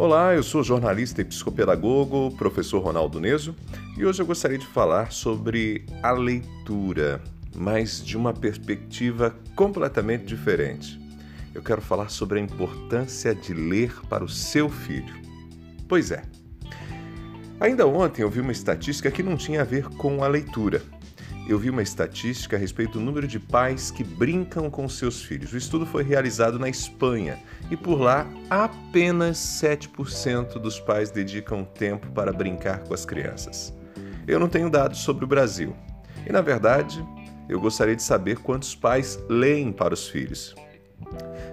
Olá, eu sou jornalista e psicopedagogo, professor Ronaldo Neso, e hoje eu gostaria de falar sobre a leitura, mas de uma perspectiva completamente diferente. Eu quero falar sobre a importância de ler para o seu filho. Pois é. Ainda ontem eu vi uma estatística que não tinha a ver com a leitura eu vi uma estatística a respeito do número de pais que brincam com seus filhos. O estudo foi realizado na Espanha e por lá apenas 7% dos pais dedicam tempo para brincar com as crianças. Eu não tenho dados sobre o Brasil e, na verdade, eu gostaria de saber quantos pais leem para os filhos.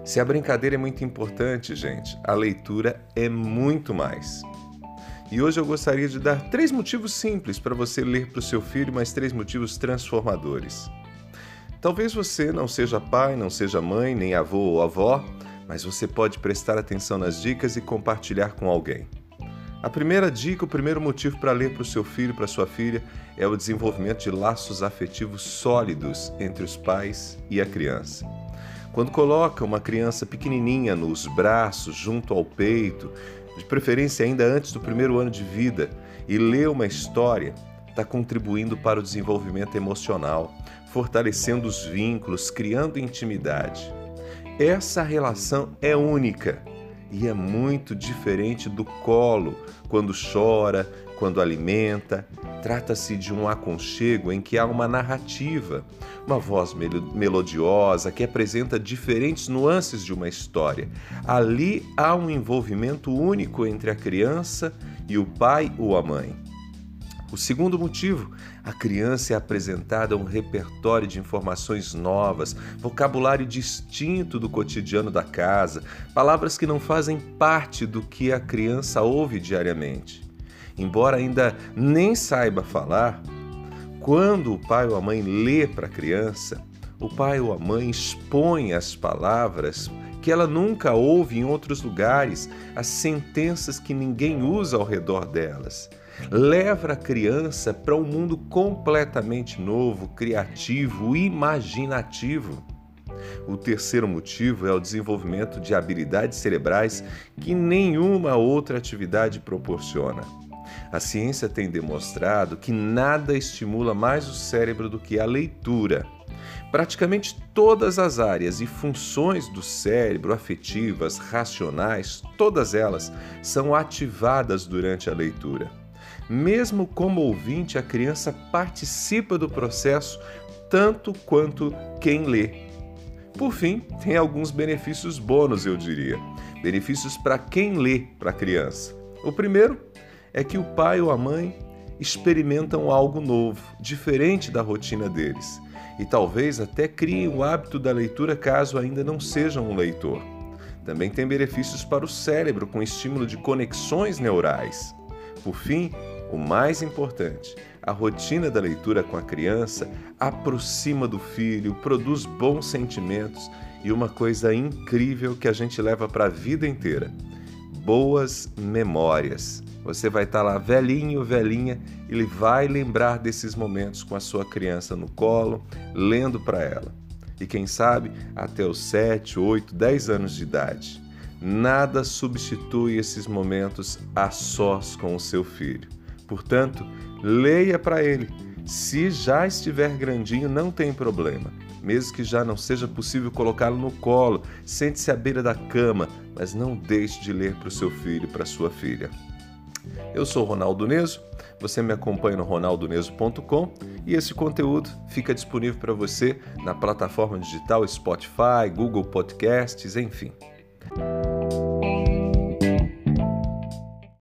Se a brincadeira é muito importante, gente, a leitura é muito mais. E hoje eu gostaria de dar três motivos simples para você ler para o seu filho, mas três motivos transformadores. Talvez você não seja pai, não seja mãe, nem avô ou avó, mas você pode prestar atenção nas dicas e compartilhar com alguém. A primeira dica, o primeiro motivo para ler para o seu filho, para sua filha, é o desenvolvimento de laços afetivos sólidos entre os pais e a criança. Quando coloca uma criança pequenininha nos braços, junto ao peito, de preferência ainda antes do primeiro ano de vida, e lê uma história, está contribuindo para o desenvolvimento emocional, fortalecendo os vínculos, criando intimidade. Essa relação é única e é muito diferente do colo, quando chora, quando alimenta. Trata-se de um aconchego em que há uma narrativa, uma voz melodiosa que apresenta diferentes nuances de uma história. Ali há um envolvimento único entre a criança e o pai ou a mãe. O segundo motivo, a criança é apresentada a um repertório de informações novas, vocabulário distinto do cotidiano da casa, palavras que não fazem parte do que a criança ouve diariamente. Embora ainda nem saiba falar, quando o pai ou a mãe lê para a criança, o pai ou a mãe expõe as palavras que ela nunca ouve em outros lugares, as sentenças que ninguém usa ao redor delas. Leva a criança para um mundo completamente novo, criativo, imaginativo. O terceiro motivo é o desenvolvimento de habilidades cerebrais que nenhuma outra atividade proporciona. A ciência tem demonstrado que nada estimula mais o cérebro do que a leitura. Praticamente todas as áreas e funções do cérebro, afetivas, racionais, todas elas são ativadas durante a leitura. Mesmo como ouvinte, a criança participa do processo tanto quanto quem lê. Por fim, tem alguns benefícios bônus, eu diria. Benefícios para quem lê para a criança. O primeiro é que o pai ou a mãe experimentam algo novo, diferente da rotina deles, e talvez até criem o hábito da leitura caso ainda não sejam um leitor. Também tem benefícios para o cérebro com estímulo de conexões neurais. Por fim, o mais importante, a rotina da leitura com a criança aproxima do filho, produz bons sentimentos e uma coisa incrível que a gente leva para a vida inteira: boas memórias. Você vai estar tá lá velhinho, velhinha, ele vai lembrar desses momentos com a sua criança no colo, lendo para ela. E quem sabe até os 7, 8, 10 anos de idade. Nada substitui esses momentos a sós com o seu filho. Portanto, leia para ele. Se já estiver grandinho, não tem problema. Mesmo que já não seja possível colocá-lo no colo, sente-se à beira da cama, mas não deixe de ler para o seu filho e para sua filha. Eu sou Ronaldo Neso, você me acompanha no ronaldoneso.com e esse conteúdo fica disponível para você na plataforma digital Spotify, Google Podcasts, enfim.